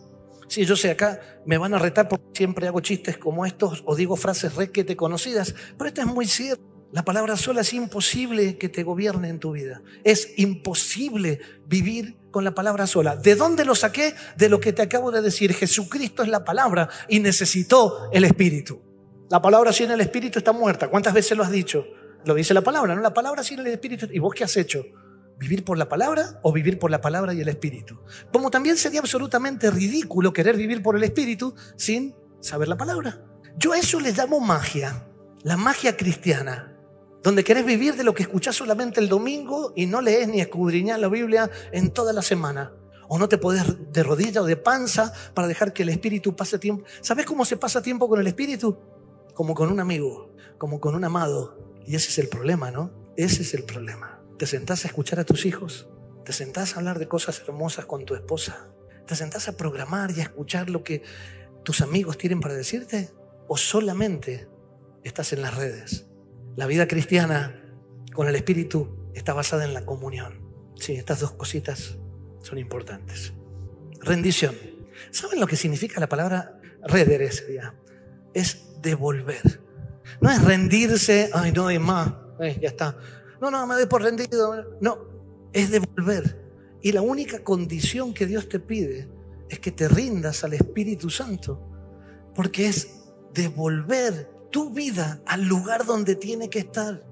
Speaker 1: Sí, yo sé, acá me van a retar porque siempre hago chistes como estos o digo frases requete conocidas, pero esto es muy cierto. La palabra sola es imposible que te gobierne en tu vida. Es imposible vivir con la palabra sola. ¿De dónde lo saqué? De lo que te acabo de decir. Jesucristo es la palabra y necesitó el Espíritu. La palabra sin el Espíritu está muerta. ¿Cuántas veces lo has dicho? Lo dice la palabra, ¿no? La palabra sin el Espíritu. ¿Y vos qué has hecho? ¿Vivir por la palabra o vivir por la palabra y el Espíritu? Como también sería absolutamente ridículo querer vivir por el Espíritu sin saber la palabra. Yo a eso le llamo magia, la magia cristiana donde querés vivir de lo que escuchás solamente el domingo y no lees ni escudriñás la Biblia en toda la semana. O no te podés de rodilla o de panza para dejar que el Espíritu pase tiempo. ¿Sabes cómo se pasa tiempo con el Espíritu? Como con un amigo, como con un amado. Y ese es el problema, ¿no? Ese es el problema. ¿Te sentás a escuchar a tus hijos? ¿Te sentás a hablar de cosas hermosas con tu esposa? ¿Te sentás a programar y a escuchar lo que tus amigos tienen para decirte? ¿O solamente estás en las redes? La vida cristiana con el Espíritu está basada en la comunión. Sí, estas dos cositas son importantes. Rendición. ¿Saben lo que significa la palabra redere Es devolver. No es rendirse, ay, no hay más, eh, ya está. No, no, me doy por rendido. No, es devolver. Y la única condición que Dios te pide es que te rindas al Espíritu Santo, porque es devolver tu vida al lugar donde tiene que estar.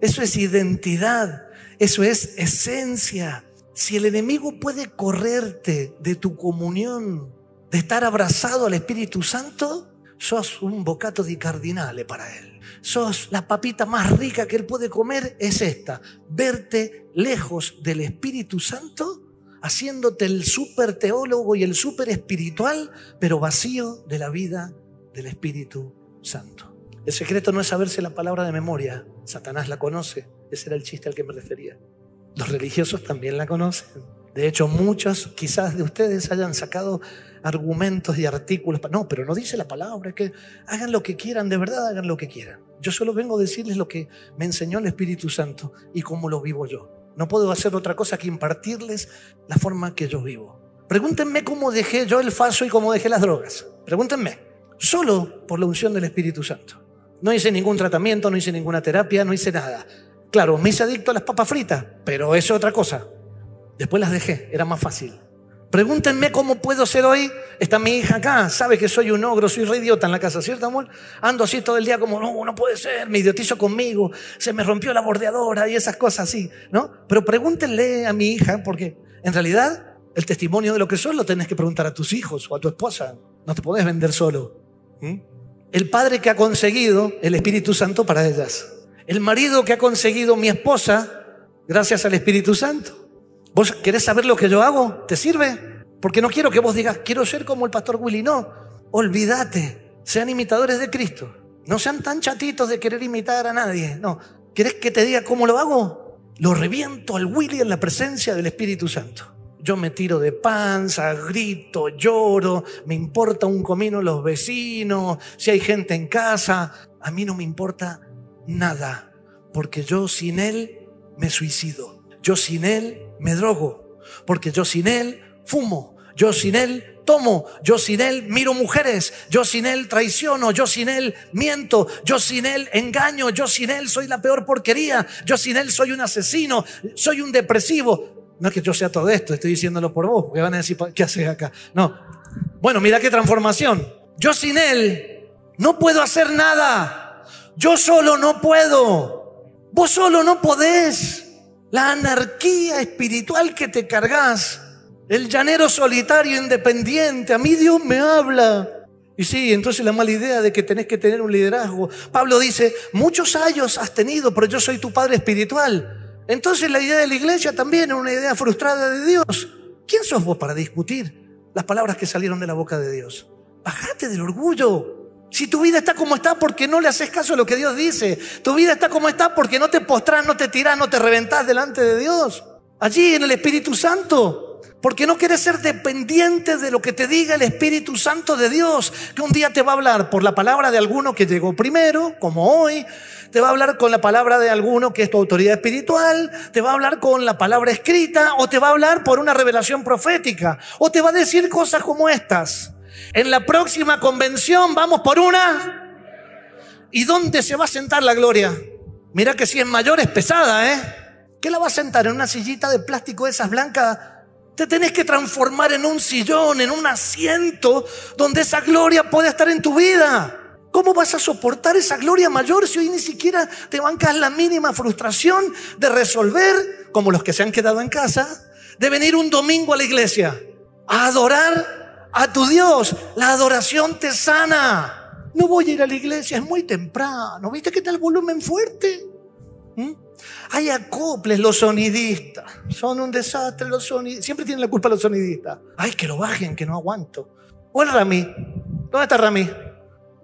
Speaker 1: Eso es identidad, eso es esencia. Si el enemigo puede correrte de tu comunión, de estar abrazado al Espíritu Santo, sos un bocato di cardinale para él. Sos la papita más rica que él puede comer es esta, verte lejos del Espíritu Santo, haciéndote el súper teólogo y el súper espiritual, pero vacío de la vida del Espíritu Santo. El secreto no es saberse la palabra de memoria. Satanás la conoce. Ese era el chiste al que me refería. Los religiosos también la conocen. De hecho, muchos quizás de ustedes hayan sacado argumentos y artículos. No, pero no dice la palabra, que hagan lo que quieran, de verdad hagan lo que quieran. Yo solo vengo a decirles lo que me enseñó el Espíritu Santo y cómo lo vivo yo. No puedo hacer otra cosa que impartirles la forma que yo vivo. Pregúntenme cómo dejé yo el falso y cómo dejé las drogas. Pregúntenme. Solo por la unción del Espíritu Santo. No hice ningún tratamiento, no hice ninguna terapia, no hice nada. Claro, me hice adicto a las papas fritas, pero eso es otra cosa. Después las dejé, era más fácil. Pregúntenme cómo puedo ser hoy. Está mi hija acá, sabe que soy un ogro, soy re idiota en la casa, ¿cierto, amor? Ando así todo el día como, no, no puede ser, me idiotizo conmigo, se me rompió la bordeadora y esas cosas así, ¿no? Pero pregúntenle a mi hija, porque en realidad el testimonio de lo que soy lo tenés que preguntar a tus hijos o a tu esposa. No te podés vender solo el padre que ha conseguido el Espíritu Santo para ellas. El marido que ha conseguido mi esposa gracias al Espíritu Santo. ¿Vos querés saber lo que yo hago? ¿Te sirve? Porque no quiero que vos digas, quiero ser como el pastor Willy. No, olvídate. Sean imitadores de Cristo. No sean tan chatitos de querer imitar a nadie. No. ¿Querés que te diga cómo lo hago? Lo reviento al Willy en la presencia del Espíritu Santo. Yo me tiro de panza, grito, lloro, me importa un comino los vecinos, si hay gente en casa, a mí no me importa nada, porque yo sin Él me suicido, yo sin Él me drogo, porque yo sin Él fumo, yo sin Él tomo, yo sin Él miro mujeres, yo sin Él traiciono, yo sin Él miento, yo sin Él engaño, yo sin Él soy la peor porquería, yo sin Él soy un asesino, soy un depresivo, no es que yo sea todo esto, estoy diciéndolo por vos, porque van a decir, ¿qué haces acá? No. Bueno, mira qué transformación. Yo sin Él no puedo hacer nada. Yo solo no puedo. Vos solo no podés. La anarquía espiritual que te cargas. El llanero solitario independiente. A mí Dios me habla. Y sí, entonces la mala idea de que tenés que tener un liderazgo. Pablo dice, muchos años has tenido, pero yo soy tu padre espiritual. Entonces la idea de la iglesia también es una idea frustrada de Dios. ¿Quién sos vos para discutir las palabras que salieron de la boca de Dios? Bajate del orgullo. Si tu vida está como está porque no le haces caso a lo que Dios dice. Tu vida está como está porque no te postrás, no te tirás, no te reventás delante de Dios. Allí en el Espíritu Santo. Porque no quieres ser dependiente de lo que te diga el Espíritu Santo de Dios, que un día te va a hablar por la palabra de alguno que llegó primero, como hoy, te va a hablar con la palabra de alguno que es tu autoridad espiritual, te va a hablar con la palabra escrita, o te va a hablar por una revelación profética, o te va a decir cosas como estas. En la próxima convención vamos por una. ¿Y dónde se va a sentar la gloria? Mira que si es mayor es pesada, ¿eh? ¿Qué la va a sentar? ¿En una sillita de plástico de esas blancas? Te tenés que transformar en un sillón, en un asiento donde esa gloria puede estar en tu vida. ¿Cómo vas a soportar esa gloria mayor si hoy ni siquiera te bancas la mínima frustración de resolver, como los que se han quedado en casa, de venir un domingo a la iglesia a adorar a tu Dios. La adoración te sana. No voy a ir a la iglesia, es muy temprano. ¿Viste que está el volumen fuerte? ¿Mm? Hay acoples los sonidistas. Son un desastre los sonidistas. Siempre tienen la culpa los sonidistas. Ay, que lo bajen, que no aguanto. O el Rami. ¿Dónde está Rami?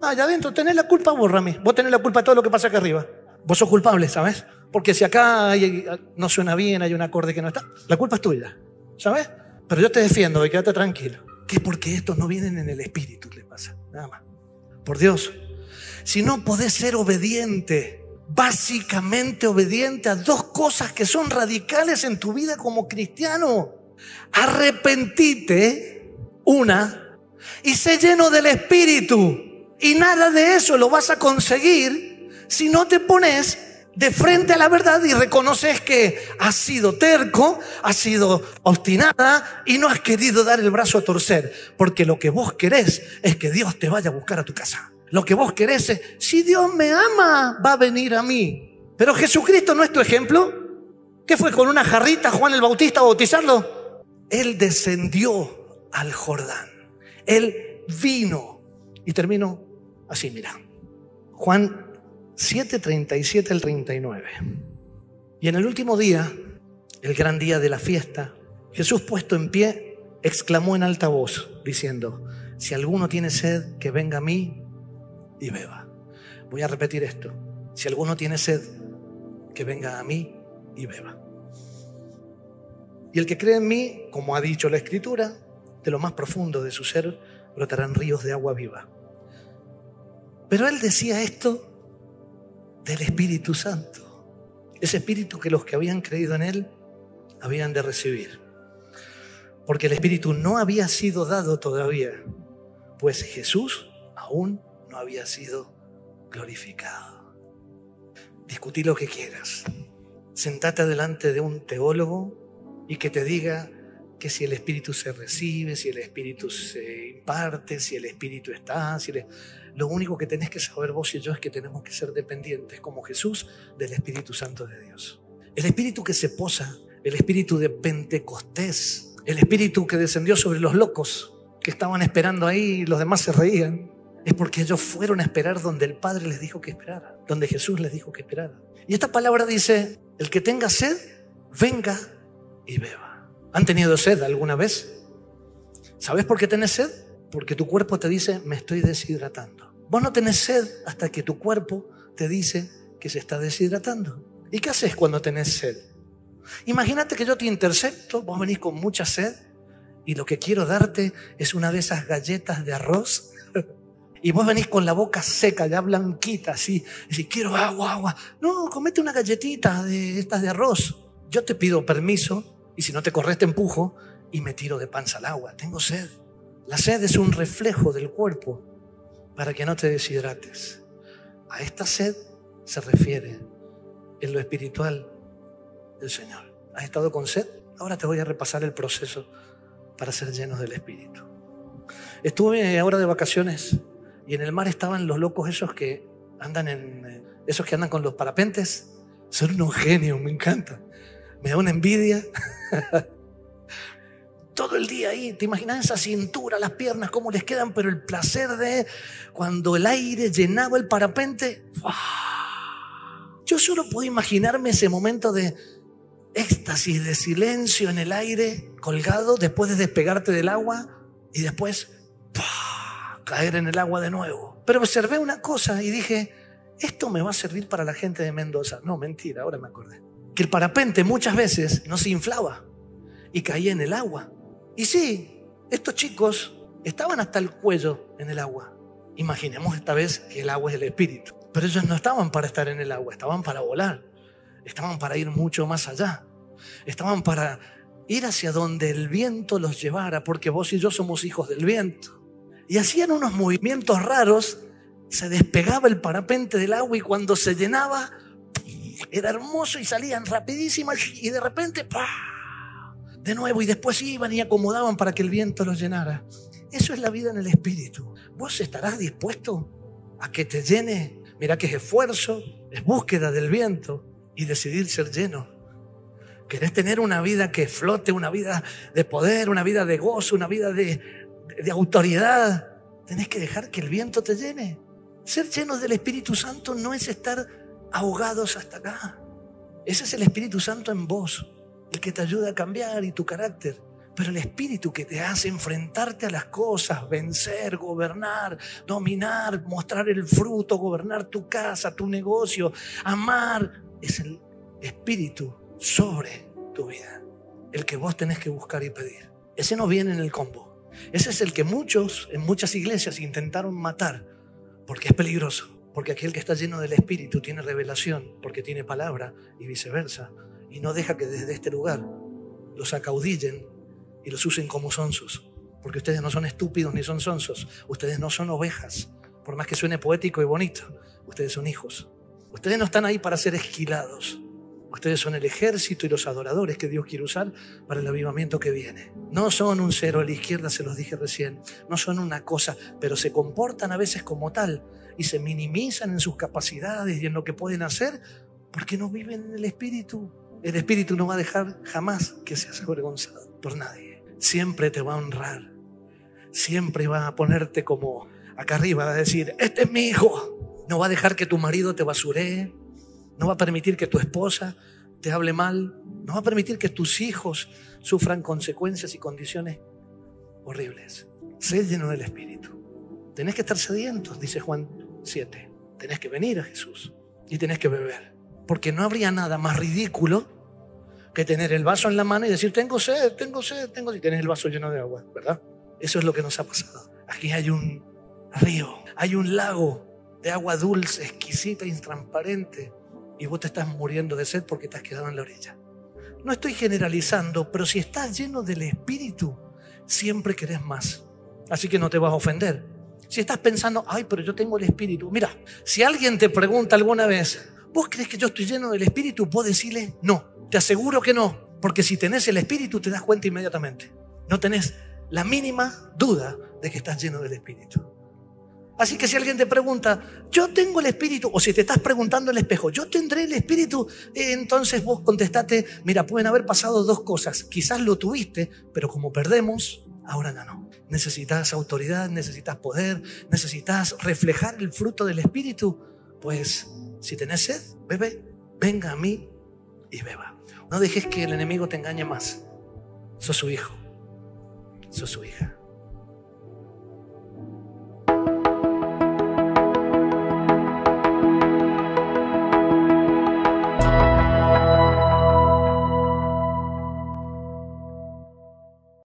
Speaker 1: Allá adentro. Tenés la culpa Rami. Vos tenés la culpa de todo lo que pasa acá arriba. Vos sos culpable, ¿sabes? Porque si acá no suena bien, hay un acorde que no está, la culpa es tuya, ¿sabes? Pero yo te defiendo y quédate tranquilo es porque estos no vienen en el espíritu, le pasa, nada más. Por Dios, si no podés ser obediente, básicamente obediente a dos cosas que son radicales en tu vida como cristiano, arrepentite, una, y sé lleno del espíritu. Y nada de eso lo vas a conseguir si no te pones de frente a la verdad y reconoces que has sido terco, has sido obstinada y no has querido dar el brazo a torcer. Porque lo que vos querés es que Dios te vaya a buscar a tu casa. Lo que vos querés es, si Dios me ama, va a venir a mí. Pero Jesucristo no es tu ejemplo. ¿Qué fue con una jarrita Juan el Bautista a bautizarlo? Él descendió al Jordán. Él vino. Y termino así, mira. Juan 7:37 al 39. Y en el último día, el gran día de la fiesta, Jesús puesto en pie, exclamó en alta voz, diciendo, si alguno tiene sed, que venga a mí y beba. Voy a repetir esto. Si alguno tiene sed, que venga a mí y beba. Y el que cree en mí, como ha dicho la Escritura, de lo más profundo de su ser brotarán ríos de agua viva. Pero él decía esto del Espíritu Santo. Ese Espíritu que los que habían creído en Él habían de recibir. Porque el Espíritu no había sido dado todavía, pues Jesús aún no había sido glorificado. Discutí lo que quieras. Sentate delante de un teólogo y que te diga que si el Espíritu se recibe, si el Espíritu se imparte, si el Espíritu está, si lo único que tenés que saber vos y yo es que tenemos que ser dependientes como Jesús del Espíritu Santo de Dios. El Espíritu que se posa, el Espíritu de Pentecostés, el Espíritu que descendió sobre los locos que estaban esperando ahí y los demás se reían, es porque ellos fueron a esperar donde el Padre les dijo que esperara, donde Jesús les dijo que esperara. Y esta palabra dice, el que tenga sed, venga y beba. ¿Han tenido sed alguna vez? ¿Sabes por qué tenés sed? Porque tu cuerpo te dice, me estoy deshidratando. Vos no tenés sed hasta que tu cuerpo te dice que se está deshidratando. ¿Y qué haces cuando tenés sed? Imagínate que yo te intercepto, vos venís con mucha sed y lo que quiero darte es una de esas galletas de arroz y vos venís con la boca seca, ya blanquita, así, y si quiero agua, agua. No, comete una galletita de estas de arroz. Yo te pido permiso y si no te corres, te empujo y me tiro de panza al agua. Tengo sed. La sed es un reflejo del cuerpo para que no te deshidrates. A esta sed se refiere en lo espiritual del Señor. ¿Has estado con sed? Ahora te voy a repasar el proceso para ser llenos del Espíritu. Estuve ahora de vacaciones y en el mar estaban los locos esos que andan en esos que andan con los parapentes. Son unos genios, me encanta me da una envidia. Todo el día ahí, te imaginas esa cintura, las piernas, cómo les quedan, pero el placer de cuando el aire llenaba el parapente. Yo solo puedo imaginarme ese momento de éxtasis, de silencio en el aire, colgado, después de despegarte del agua y después caer en el agua de nuevo. Pero observé una cosa y dije, esto me va a servir para la gente de Mendoza. No, mentira, ahora me acordé. Que el parapente muchas veces no se inflaba y caía en el agua. Y sí, estos chicos estaban hasta el cuello en el agua. Imaginemos esta vez que el agua es el espíritu. Pero ellos no estaban para estar en el agua, estaban para volar. Estaban para ir mucho más allá. Estaban para ir hacia donde el viento los llevara, porque vos y yo somos hijos del viento. Y hacían unos movimientos raros, se despegaba el parapente del agua y cuando se llenaba, era hermoso y salían rapidísimas y de repente, de nuevo y después iban y acomodaban para que el viento los llenara. Eso es la vida en el espíritu. ¿Vos estarás dispuesto a que te llene? Mira que es esfuerzo, es búsqueda del viento y decidir ser lleno. Querés tener una vida que flote, una vida de poder, una vida de gozo, una vida de, de autoridad. Tenés que dejar que el viento te llene. Ser llenos del Espíritu Santo no es estar ahogados hasta acá. Ese es el Espíritu Santo en vos, el que te ayuda a cambiar y tu carácter. Pero el Espíritu que te hace enfrentarte a las cosas, vencer, gobernar, dominar, mostrar el fruto, gobernar tu casa, tu negocio, amar, es el Espíritu sobre tu vida. El que vos tenés que buscar y pedir. Ese no viene en el combo. Ese es el que muchos, en muchas iglesias, intentaron matar porque es peligroso. Porque aquel que está lleno del Espíritu tiene revelación, porque tiene palabra y viceversa. Y no deja que desde este lugar los acaudillen y los usen como sonsos. Porque ustedes no son estúpidos ni son sonsos. Ustedes no son ovejas. Por más que suene poético y bonito, ustedes son hijos. Ustedes no están ahí para ser esquilados. Ustedes son el ejército y los adoradores que Dios quiere usar para el avivamiento que viene. No son un cero a la izquierda, se los dije recién. No son una cosa, pero se comportan a veces como tal y se minimizan en sus capacidades y en lo que pueden hacer porque no viven en el Espíritu. El Espíritu no va a dejar jamás que seas avergonzado por nadie. Siempre te va a honrar. Siempre va a ponerte como acá arriba, a decir, este es mi hijo. No va a dejar que tu marido te basuree no va a permitir que tu esposa te hable mal. No va a permitir que tus hijos sufran consecuencias y condiciones horribles. Sé lleno del Espíritu. Tenés que estar sedientos, dice Juan 7. Tenés que venir a Jesús y tenés que beber. Porque no habría nada más ridículo que tener el vaso en la mano y decir, tengo sed, tengo sed, tengo sed, y tenés el vaso lleno de agua, ¿verdad? Eso es lo que nos ha pasado. Aquí hay un río, hay un lago de agua dulce, exquisita, intransparente, y vos te estás muriendo de sed porque te has quedado en la orilla. No estoy generalizando, pero si estás lleno del Espíritu, siempre querés más. Así que no te vas a ofender. Si estás pensando, ay, pero yo tengo el Espíritu. Mira, si alguien te pregunta alguna vez, ¿vos crees que yo estoy lleno del Espíritu? Vos decirle, no. Te aseguro que no. Porque si tenés el Espíritu, te das cuenta inmediatamente. No tenés la mínima duda de que estás lleno del Espíritu. Así que si alguien te pregunta, yo tengo el espíritu, o si te estás preguntando el espejo, yo tendré el espíritu, eh, entonces vos contestate, mira, pueden haber pasado dos cosas. Quizás lo tuviste, pero como perdemos, ahora ya no. Necesitas autoridad, necesitas poder, necesitas reflejar el fruto del espíritu. Pues si tenés sed, bebe, venga a mí y beba. No dejes que el enemigo te engañe más. Sos su hijo, sos su hija.